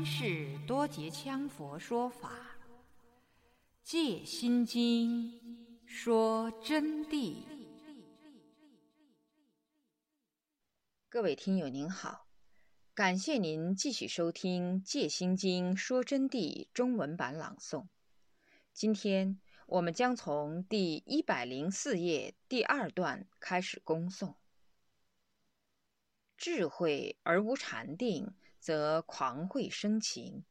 南无第三世多杰羌佛说法，《戒心经》说真谛。各位听友您好，感谢您继续收听《戒心经》说真谛中文版朗诵。今天我们将从第一百零四页第二段开始恭诵。智慧而无禅定，则狂慧生情。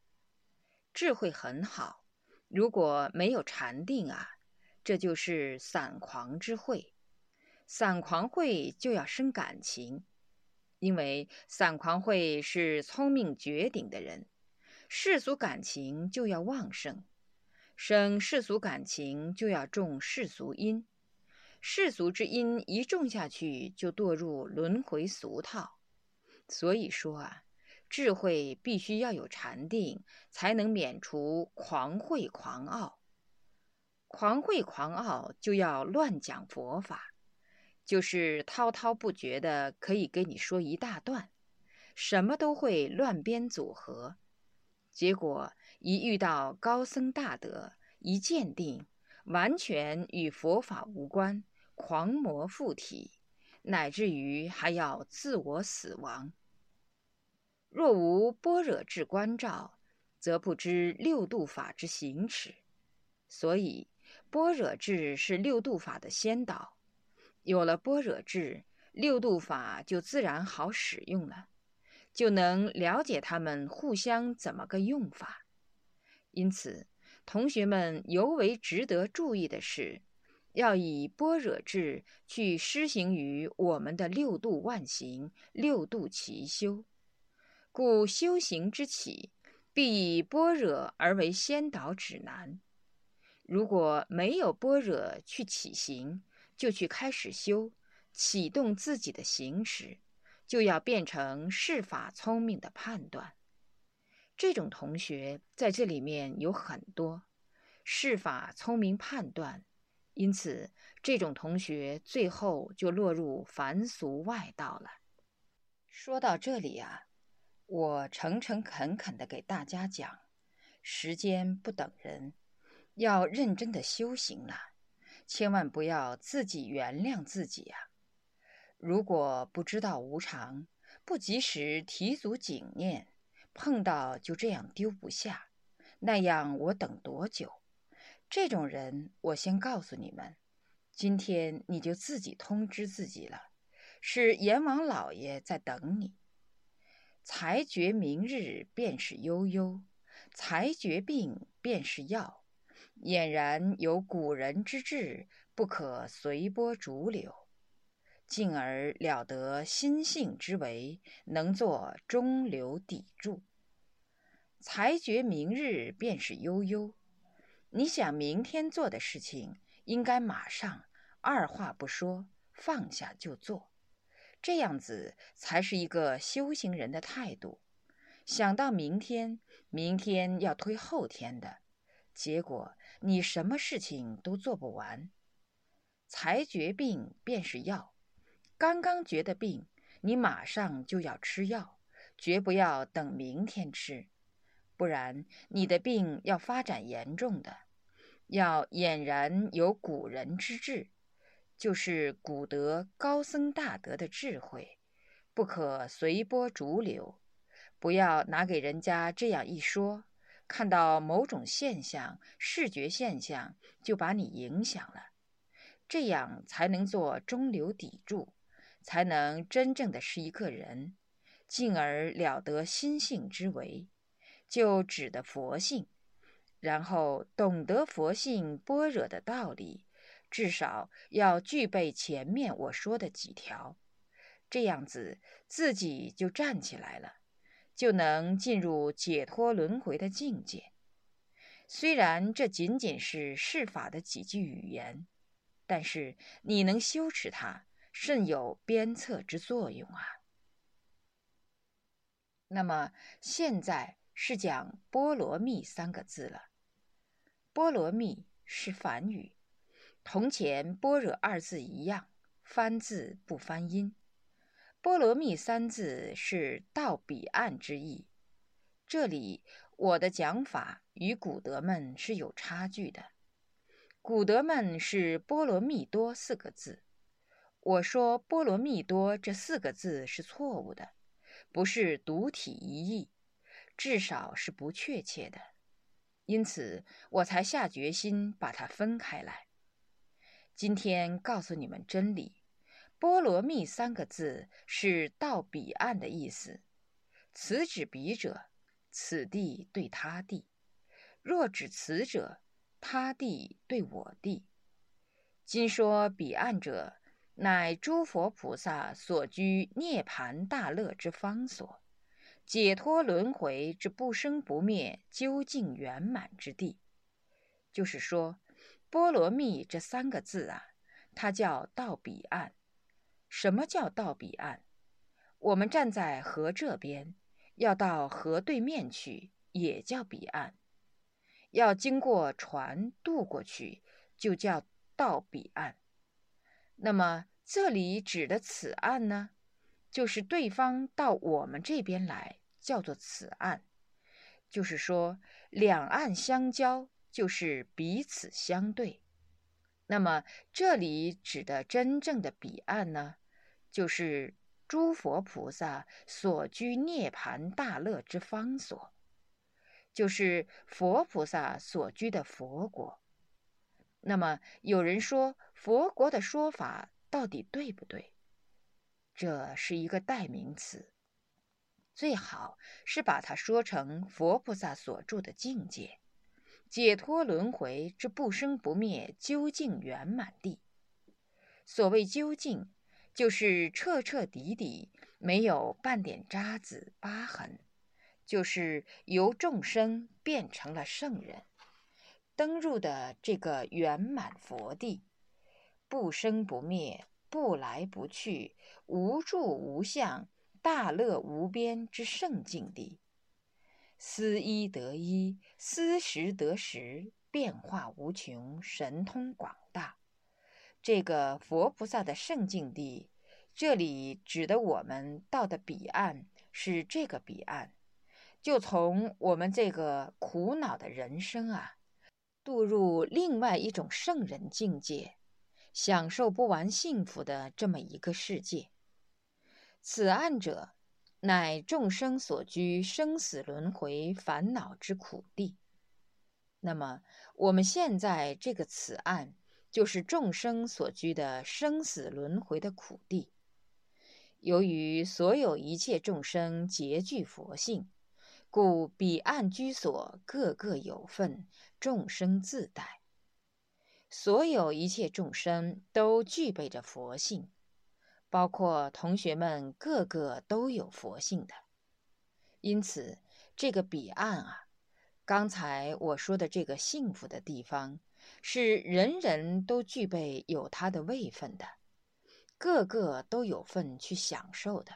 智慧很好，如果没有禅定啊，这就是散狂之慧。散狂慧就要生感情，因为散狂慧是聪明绝顶的人，世俗感情就要旺盛，生世俗感情就要种世俗因，世俗之因一种下去，就堕入轮回俗套。所以说啊，智慧必须要有禅定，才能免除狂慧狂傲。狂慧狂傲就要乱讲佛法，就是滔滔不绝的可以给你说一大段，什么都会乱编组合。结果一遇到高僧大德，一鉴定，完全与佛法无关，狂魔附体，乃至于还要自我死亡。若无般若智关照，则不知六度法之行持。所以，般若智是六度法的先导。有了般若智，六度法就自然好使用了，就能了解他们互相怎么个用法。因此，同学们尤为值得注意的是，要以般若智去施行于我们的六度万行、六度齐修。故修行之起，必以般若而为先导指南。如果没有般若去起行，就去开始修，启动自己的行持，就要变成事法聪明的判断。这种同学在这里面有很多，事法聪明判断，因此这种同学最后就落入凡俗外道了。说到这里啊。我诚诚恳恳地给大家讲，时间不等人，要认真的修行了，千万不要自己原谅自己呀。如果不知道无常，不及时提足警念，碰到就这样丢不下，那样我等多久？这种人，我先告诉你们，今天你就自己通知自己了，是阎王老爷在等你。才觉明日便是悠悠，才觉病便是药。俨然有古人之志，不可随波逐流，进而了得心性之为，能作中流砥柱。才觉明日便是悠悠，你想明天做的事情，应该马上二话不说放下就做。这样子才是一个修行人的态度。想到明天，明天要推后天的，结果你什么事情都做不完。才觉病便是药，刚刚觉的病，你马上就要吃药，绝不要等明天吃，不然你的病要发展严重的。要俨然有古人之志。就是古德高僧大德的智慧，不可随波逐流，不要拿给人家这样一说，看到某种现象、视觉现象就把你影响了，这样才能做中流砥柱，才能真正的是一个人，进而了得心性之为，就指的佛性，然后懂得佛性般若的道理。至少要具备前面我说的几条，这样子自己就站起来了，就能进入解脱轮回的境界。虽然这仅仅是释法的几句语言，但是你能修持它，甚有鞭策之作用啊。那么现在是讲“波罗蜜”三个字了，“波罗蜜”是梵语。同前“般若”二字一样，翻字不翻音。波罗蜜三字是到彼岸之意。这里我的讲法与古德们是有差距的。古德们是波罗蜜多四个字，我说波罗蜜多这四个字是错误的，不是独体一义，至少是不确切的。因此，我才下决心把它分开来。今天告诉你们真理。波罗蜜三个字是到彼岸的意思。此指彼者，此地对他地；若指此者，他地对我地。今说彼岸者，乃诸佛菩萨所居涅盘大乐之方所，解脱轮回之不生不灭究竟圆满之地。就是说，波罗蜜这三个字啊，它叫到彼岸。什么叫到彼岸？我们站在河这边，要到河对面去，也叫彼岸；要经过船渡过去，就叫到彼岸。那么这里指的此岸呢，就是对方到我们这边来，叫做此岸。就是说，两岸相交，就是彼此相对。那么这里指的真正的彼岸呢？就是诸佛菩萨所居涅盘大乐之方所，就是佛菩萨所居的佛国。那么有人说佛国的说法到底对不对？这是一个代名词，最好是把它说成佛菩萨所住的境界，解脱轮回之不生不灭究竟圆满地。所谓究竟。就是彻彻底底没有半点渣子疤痕，就是由众生变成了圣人，登入的这个圆满佛地，不生不灭，不来不去，无住无相，大乐无边之圣境地，思一得一，思十得十，变化无穷，神通广大。这个佛菩萨的圣境地，这里指的我们到的彼岸是这个彼岸，就从我们这个苦恼的人生啊，渡入另外一种圣人境界，享受不完幸福的这么一个世界。此岸者，乃众生所居生死轮回烦恼之苦地。那么我们现在这个此岸。就是众生所居的生死轮回的苦地。由于所有一切众生皆具佛性，故彼岸居所各个有份，众生自带。所有一切众生都具备着佛性，包括同学们个个都有佛性的。因此，这个彼岸啊，刚才我说的这个幸福的地方。是人人都具备有他的位分的，个个都有份去享受的，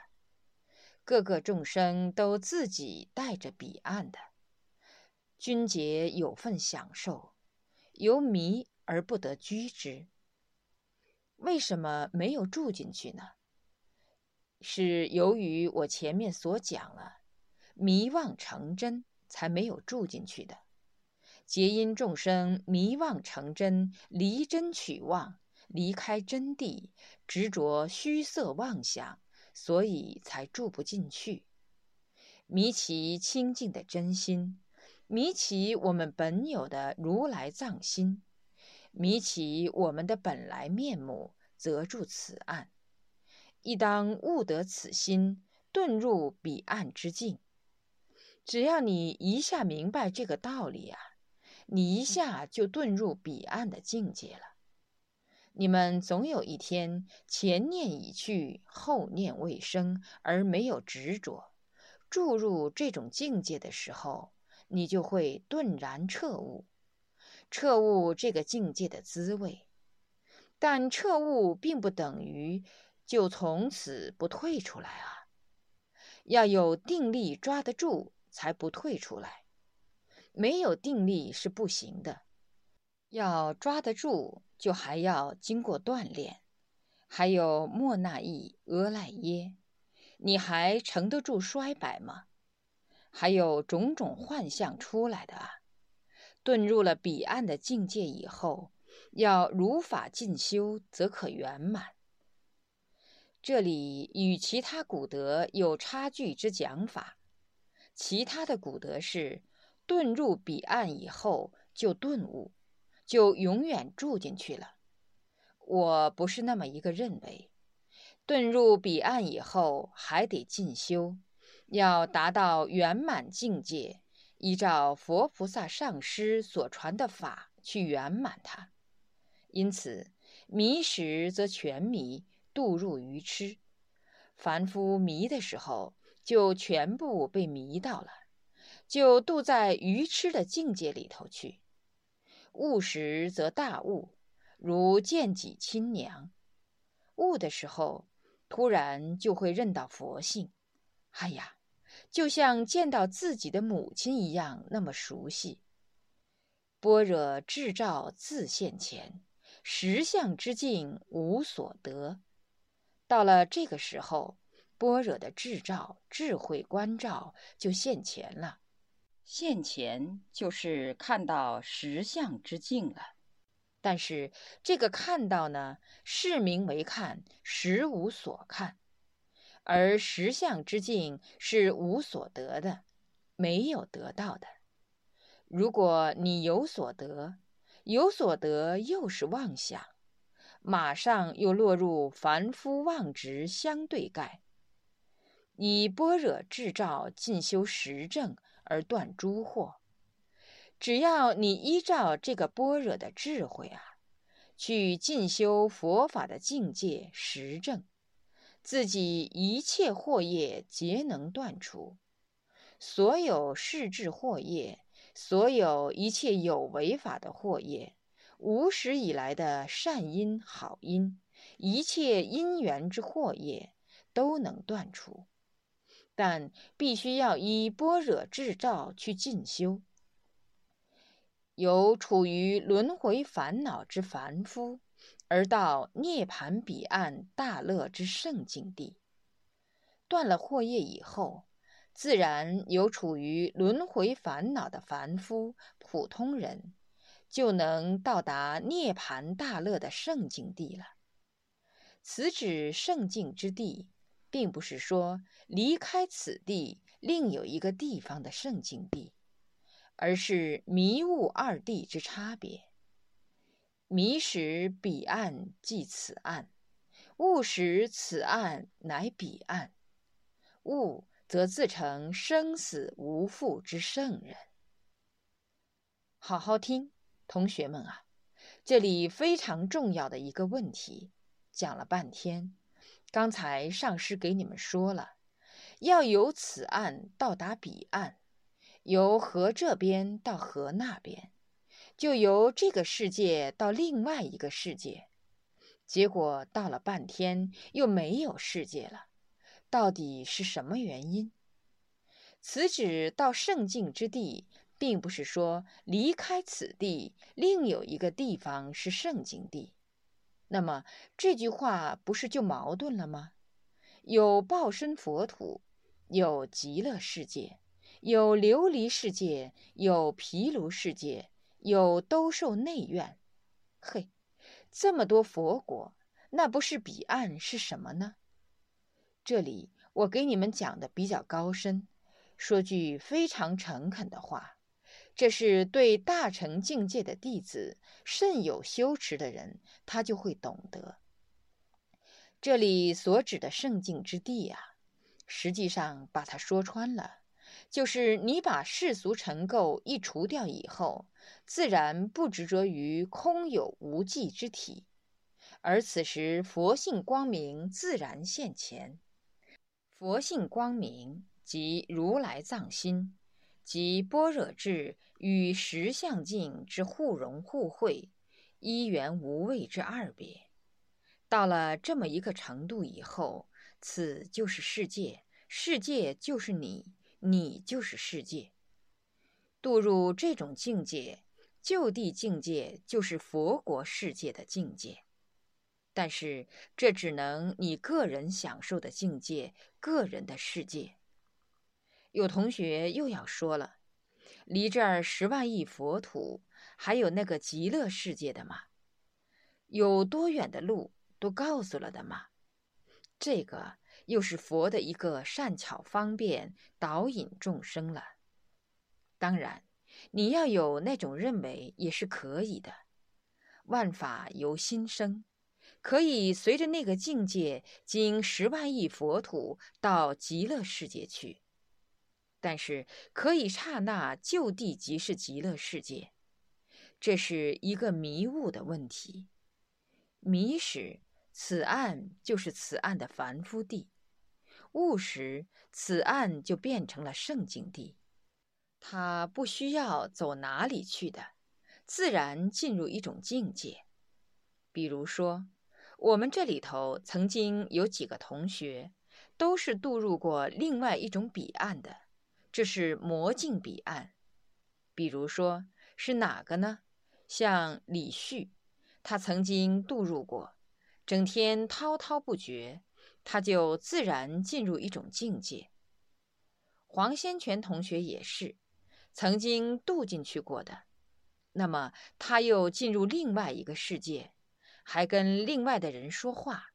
个个众生都自己带着彼岸的，君杰有份享受，由迷而不得居之。为什么没有住进去呢？是由于我前面所讲了，迷妄成真，才没有住进去的。皆因众生迷妄成真，离真取妄，离开真谛，执着虚色妄想，所以才住不进去。迷其清净的真心，迷其我们本有的如来藏心，迷起我们的本来面目，则住此岸。亦当悟得此心，遁入彼岸之境。只要你一下明白这个道理啊！你一下就遁入彼岸的境界了。你们总有一天前念已去，后念未生，而没有执着，注入这种境界的时候，你就会顿然彻悟，彻悟这个境界的滋味。但彻悟并不等于就从此不退出来啊，要有定力抓得住，才不退出来。没有定力是不行的，要抓得住，就还要经过锻炼。还有莫那伊、俄赖耶，你还承得住衰败吗？还有种种幻象出来的啊！遁入了彼岸的境界以后，要如法进修，则可圆满。这里与其他古德有差距之讲法，其他的古德是遁入彼岸以后就顿悟，就永远住进去了。我不是那么一个认为，遁入彼岸以后还得进修。要达到圆满境界，依照佛菩萨上师所传的法去圆满它。因此，迷时则全迷，堕入愚痴。凡夫迷的时候，就全部被迷到了，就堕在愚痴的境界里头去。悟时则大悟，如见己亲娘。悟的时候，突然就会认到佛性。哎呀！就像见到自己的母亲一样，那么熟悉。般若智照自现前，实相之境无所得。到了这个时候，般若的智照、智慧观照就现前了。现前就是看到实相之境了。但是这个看到呢，是名为看，实无所看。而实相之境是无所得的，没有得到的。如果你有所得，有所得又是妄想，马上又落入凡夫妄执相对盖。以般若智照进修实证而断诸惑。只要你依照这个般若的智慧啊，去进修佛法的境界实证。自己一切惑业皆能断除，所有世智惑业，所有一切有为法的惑业，无始以来的善因好因，一切因缘之惑业都能断除，但必须要依般若智照去进修。有处于轮回烦恼之凡夫。而到涅盘彼岸大乐之圣境地，断了惑业以后，自然有处于轮回烦恼的凡夫、普通人，就能到达涅盘大乐的圣境地了。此指圣境之地，并不是说离开此地另有一个地方的圣境地，而是迷雾二地之差别。迷时彼岸即此岸，悟时此岸乃彼岸。悟则自成生死无负之圣人。好好听，同学们啊，这里非常重要的一个问题，讲了半天。刚才上师给你们说了，要由此岸到达彼岸，由河这边到河那边。就由这个世界到另外一个世界，结果到了半天又没有世界了，到底是什么原因？此指到圣境之地，并不是说离开此地另有一个地方是圣境地。那么这句话不是就矛盾了吗？有报身佛土，有极乐世界，有琉璃世界，有毗卢世界。有兜售内院，嘿，这么多佛国，那不是彼岸是什么呢？这里我给你们讲的比较高深，说句非常诚恳的话，这是对大乘境界的弟子甚有修持的人，他就会懂得。这里所指的圣境之地啊，实际上把它说穿了，就是你把世俗尘垢一除掉以后。自然不执着于空有无际之体，而此时佛性光明自然现前。佛性光明即如来藏心，即般若智与实相境之互融互会，一元无畏之二别。到了这么一个程度以后，此就是世界，世界就是你，你就是世界。堕入这种境界。就地境界就是佛国世界的境界。但是这只能你个人享受的境界，个人的世界。有同学又要说了，离这儿十万亿佛土，还有那个极乐世界的吗？有多远的路都告诉了的吗？这个又是佛的一个善巧方便导引众生了。当然，你要有那种认为也是可以的。万法由心生。可以随着那个境界，经十万亿佛土到极乐世界去，但是可以刹那就地即是极乐世界，这是一个迷雾的问题。迷时，此岸就是此岸的凡夫地；悟时，此岸就变成了圣境地。他不需要走哪里去的，自然进入一种境界。比如说。我们这里头曾经有几个同学，都是渡入过另外一种彼岸的，这是魔境彼岸。比如说是哪个呢？像李旭，他曾经渡入过，整天滔滔不绝，他就自然进入一种境界。黄先全同学也是，曾经渡进去过的，那么他又进入另外一个世界。还跟另外的人说话，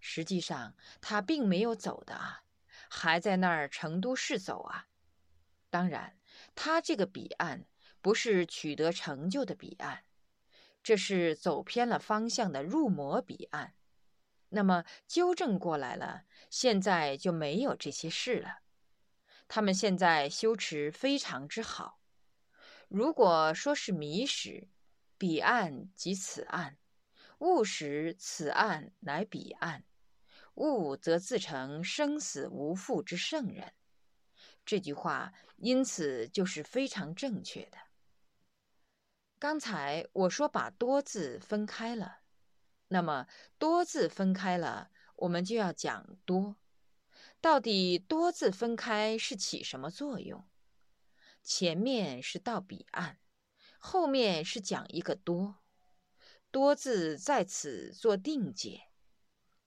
实际上他并没有走的啊，还在那儿成都市走啊。当然，他这个彼岸不是取得成就的彼岸，这是走偏了方向的入魔彼岸。那么纠正过来了，现在就没有这些事了。他们现在修持非常之好。如果说是迷时，彼岸即此岸。悟时，此岸乃彼岸；悟则自成生死无复之圣人。这句话因此就是非常正确的。刚才我说把多字分开了，那么多字分开了，我们就要讲多。到底多字分开是起什么作用？前面是到彼岸，后面是讲一个多。多字在此做定解，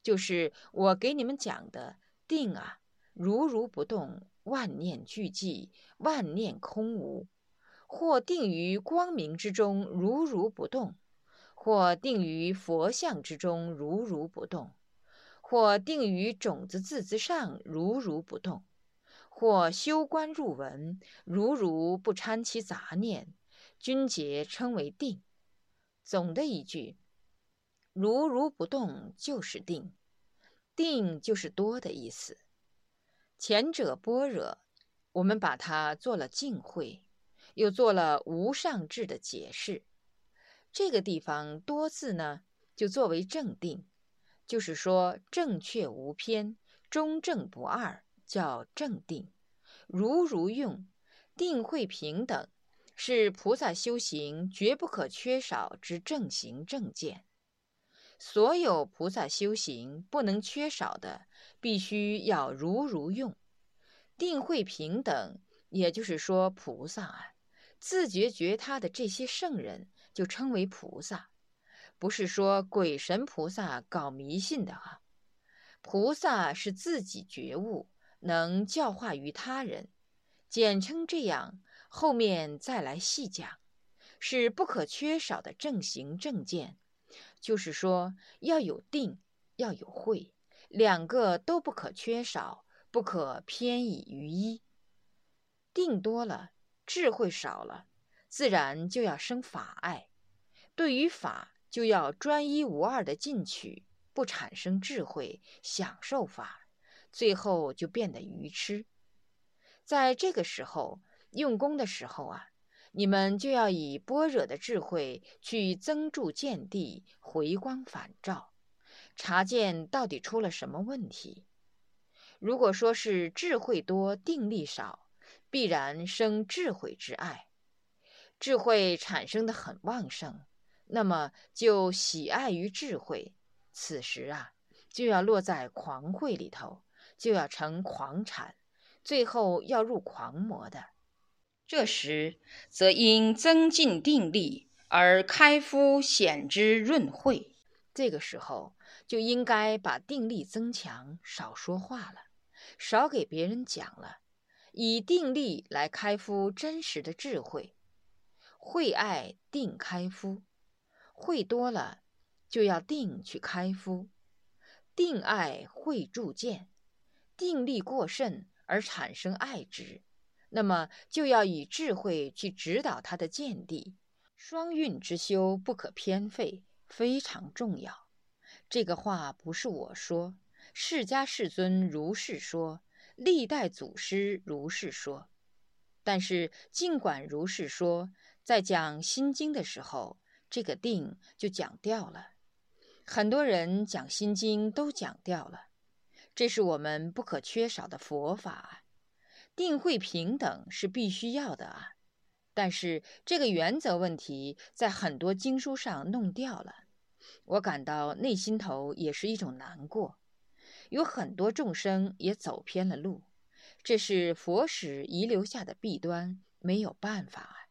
就是我给你们讲的定啊，如如不动，万念俱寂，万念空无；或定于光明之中，如如不动；或定于佛像之中，如如不动；或定于种子字之上，如如不动；或修观入文，如如不掺其杂念，均皆称为定。总的一句，如如不动就是定，定就是多的意思。前者般若，我们把它做了净慧，又做了无上智的解释。这个地方多字呢，就作为正定，就是说正确无偏，中正不二，叫正定。如如用，定慧平等。是菩萨修行绝不可缺少之正行正见。所有菩萨修行不能缺少的，必须要如如用。定慧平等，也就是说，菩萨啊，自觉觉他的这些圣人就称为菩萨，不是说鬼神菩萨搞迷信的啊。菩萨是自己觉悟，能教化于他人，简称这样。后面再来细讲，是不可缺少的正行正见，就是说要有定，要有慧，两个都不可缺少，不可偏倚于一。定多了，智慧少了，自然就要生法爱，对于法就要专一无二的进取，不产生智慧，享受法，最后就变得愚痴。在这个时候。用功的时候啊，你们就要以般若的智慧去增筑见地，回光返照，查见到底出了什么问题。如果说是智慧多，定力少，必然生智慧之爱，智慧产生的很旺盛，那么就喜爱于智慧。此时啊，就要落在狂慧里头，就要成狂禅，最后要入狂魔的。这时，则因增进定力而开敷显之润慧。这个时候，就应该把定力增强，少说话了，少给别人讲了，以定力来开敷真实的智慧。慧爱定开敷，会多了就要定去开敷，定爱会铸见，定力过甚而产生爱执，那么就要以智慧去指导他的见地。双运之修不可偏废，非常重要。这个话不是我说，释迦世尊如是说，历代祖师如是说。但是尽管如是说，在讲《心经》的时候，这个定就讲掉了。很多人讲《心经》都讲掉了，这是我们不可缺少的佛法。定慧平等是必须要的啊。但是这个原则问题在很多经书上弄掉了，我感到内心头也是一种难过。有很多众生也走偏了路，这是佛史遗留下的弊端，没有办法。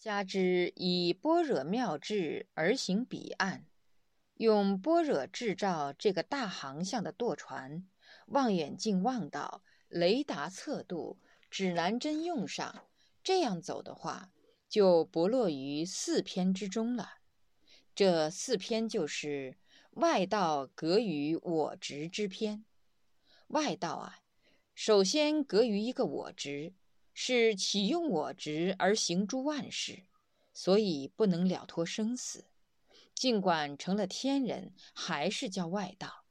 加之以般若妙智而行彼岸，用般若制造这个大航向的舵船，望远镜望到，雷达测度，指南针用上。这样走的话，就不落于四篇之中了。这四篇就是外道隔于我执之篇。外道啊，首先隔于一个我执，是启用我执而行诸万事，所以不能了脱生死。尽管成了天人，还是叫外道。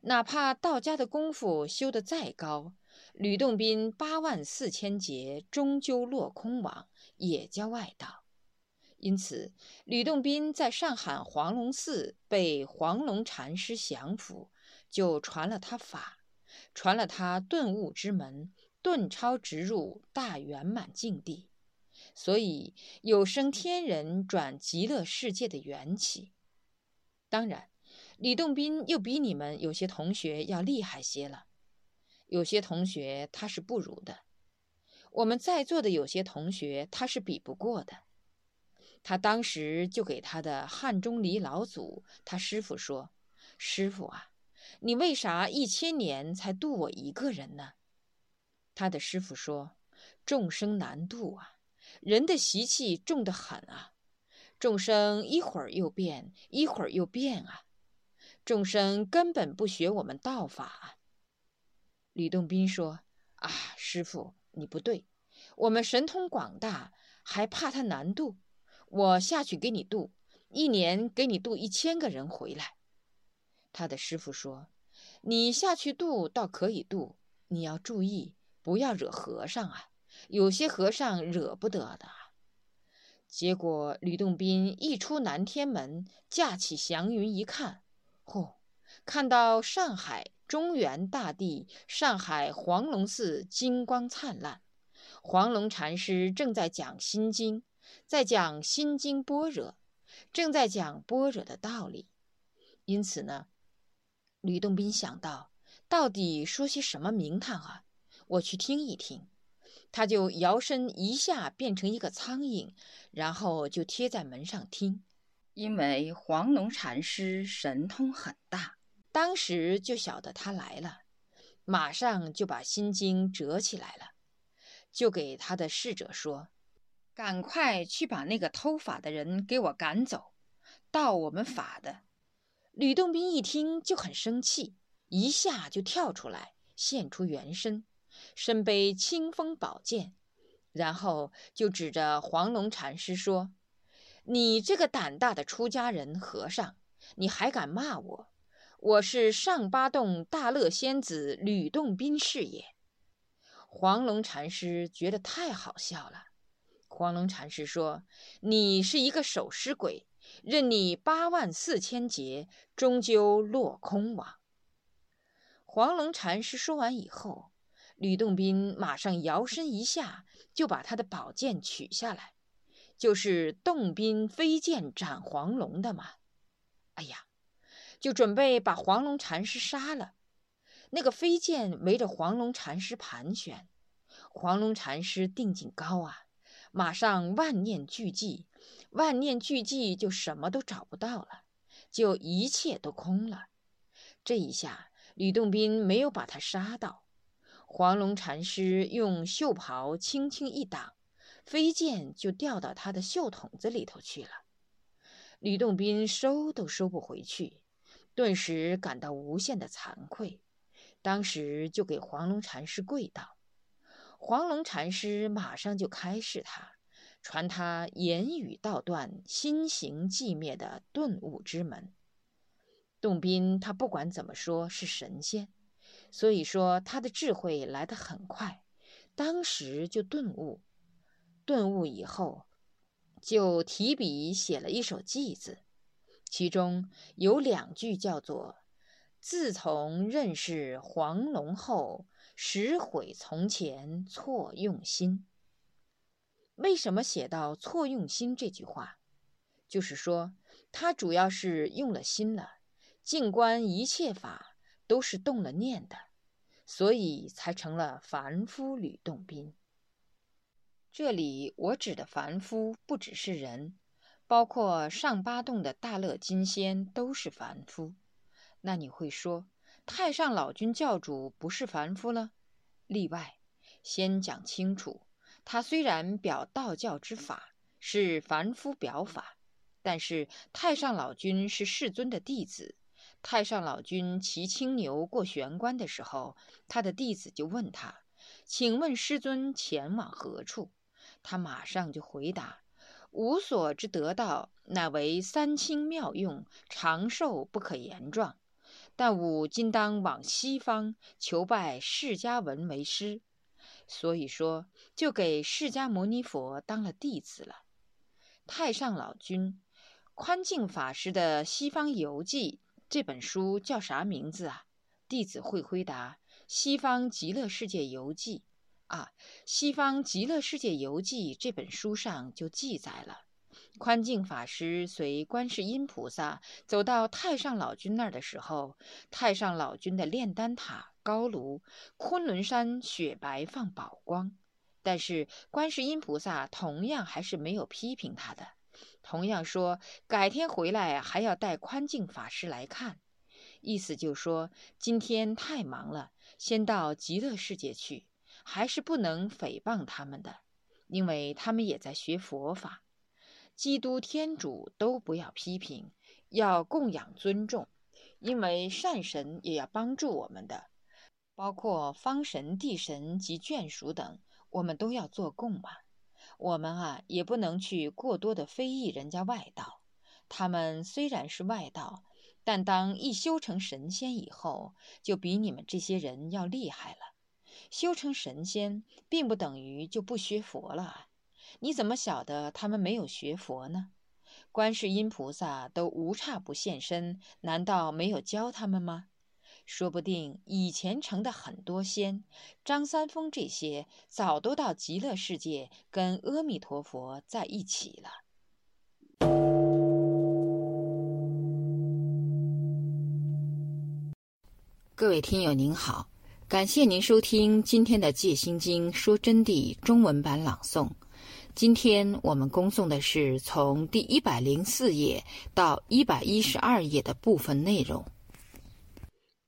哪怕道家的功夫修得再高。吕洞宾八万四千劫终究落空网，也叫外道。因此，吕洞宾在上海黄龙寺被黄龙禅师降服，就传了他法，传了他顿悟之门，顿超直入大圆满境地，所以有生天人转极乐世界的缘起。当然，吕洞宾又比你们有些同学要厉害些了。有些同学他是不如的，我们在座的有些同学他是比不过的。他当时就给他的汉钟离老祖他师傅说：“师傅啊，你为啥一千年才渡我一个人呢？”他的师傅说：“众生难渡啊，人的习气重得很啊，众生一会儿又变，一会儿又变啊，众生根本不学我们道法。”吕洞宾说：“啊，师傅，你不对。我们神通广大，还怕他难渡？我下去给你渡，一年给你渡一千个人回来。”他的师傅说：“你下去渡倒可以渡，你要注意，不要惹和尚啊。有些和尚惹不得的。”结果吕洞宾一出南天门，驾起祥云一看，嚯，看到上海。中原大地，上海黄龙寺金光灿烂。黄龙禅师正在讲《心经》，在讲《心经》般若，正在讲般若的道理。因此呢，吕洞宾想到，到底说些什么名堂啊？我去听一听。他就摇身一下变成一个苍蝇，然后就贴在门上听。因为黄龙禅师神通很大。当时就晓得他来了，马上就把心经折起来了，就给他的侍者说：“赶快去把那个偷法的人给我赶走，盗我们法的。”吕洞宾一听就很生气，一下就跳出来，现出原身，身背清风宝剑，然后就指着黄龙禅师说：“你这个胆大的出家人和尚，你还敢骂我？”我是上八洞大乐仙子吕洞宾是也。黄龙禅师觉得太好笑了。黄龙禅师说：“你是一个守尸鬼，任你八万四千劫，终究落空网。”黄龙禅师说完以后，吕洞宾马上摇身一下，就把他的宝剑取下来，就是洞宾飞剑斩黄龙的嘛。哎呀！就准备把黄龙禅师杀了，那个飞剑围着黄龙禅师盘旋，黄龙禅师定境高啊，马上万念俱寂，万念俱寂就什么都找不到了，就一切都空了。这一下，吕洞宾没有把他杀到。黄龙禅师用袖袍轻轻一挡，飞剑就掉到他的袖筒子里头去了。吕洞宾收都收不回去，顿时感到无限的惭愧，当时就给黄龙禅师跪倒。黄龙禅师马上就开示他，传他言语道断、心行寂灭的顿悟之门。洞宾他不管怎么说，是神仙，所以说他的智慧来得很快，当时就顿悟。顿悟以后，就提笔写了一首偈子，其中有两句叫做：“自从认识黄龙后，实悔从前错用心。”为什么写到“错用心”这句话？就是说他主要是用了心了。静观一切法都是动了念的，所以才成了凡夫吕洞宾。这里我指的凡夫不只是人，包括上八洞的大乐金仙都是凡夫。那你会说太上老君教主不是凡夫了？例外，先讲清楚，他虽然表道教之法，是凡夫表法，但是太上老君是世尊的弟子。太上老君骑青牛过玄关的时候，他的弟子就问他：“请问师尊前往何处？”他马上就回答：“吾所之得道，乃为三清妙用，长寿不可言状。但吾今当往西方求拜释迦文为师。”所以说，就给释迦牟尼佛当了弟子了。太上老君，宽净法师的《西方游记》。这本书叫啥名字啊？弟子会回答：《西方极乐世界游记》啊，《西方极乐世界游记》这本书上就记载了，宽净法师随观世音菩萨走到太上老君那儿的时候，太上老君的炼丹塔高炉，昆仑山雪白放宝光，但是观世音菩萨同样还是没有批评他的。同样说，改天回来还要带宽净法师来看，意思就说今天太忙了，先到极乐世界去，还是不能诽谤他们的，因为他们也在学佛法。基督、天主都不要批评，要供养尊重，因为善神也要帮助我们的，包括方神、地神及眷属等，我们都要做供嘛。我们啊，也不能去过多的非议人家外道。他们虽然是外道，但当一修成神仙以后，就比你们这些人要厉害了。修成神仙，并不等于就不学佛了。你怎么晓得他们没有学佛呢？观世音菩萨都无差不现身，难道没有教他们吗？说不定以前成的很多仙，张三丰这些早都到极乐世界跟阿弥陀佛在一起了。各位听友您好，感谢您收听今天的《戒心经说真谛》中文版朗诵。今天我们恭诵的是从第一百零四页到一百一十二页的部分内容。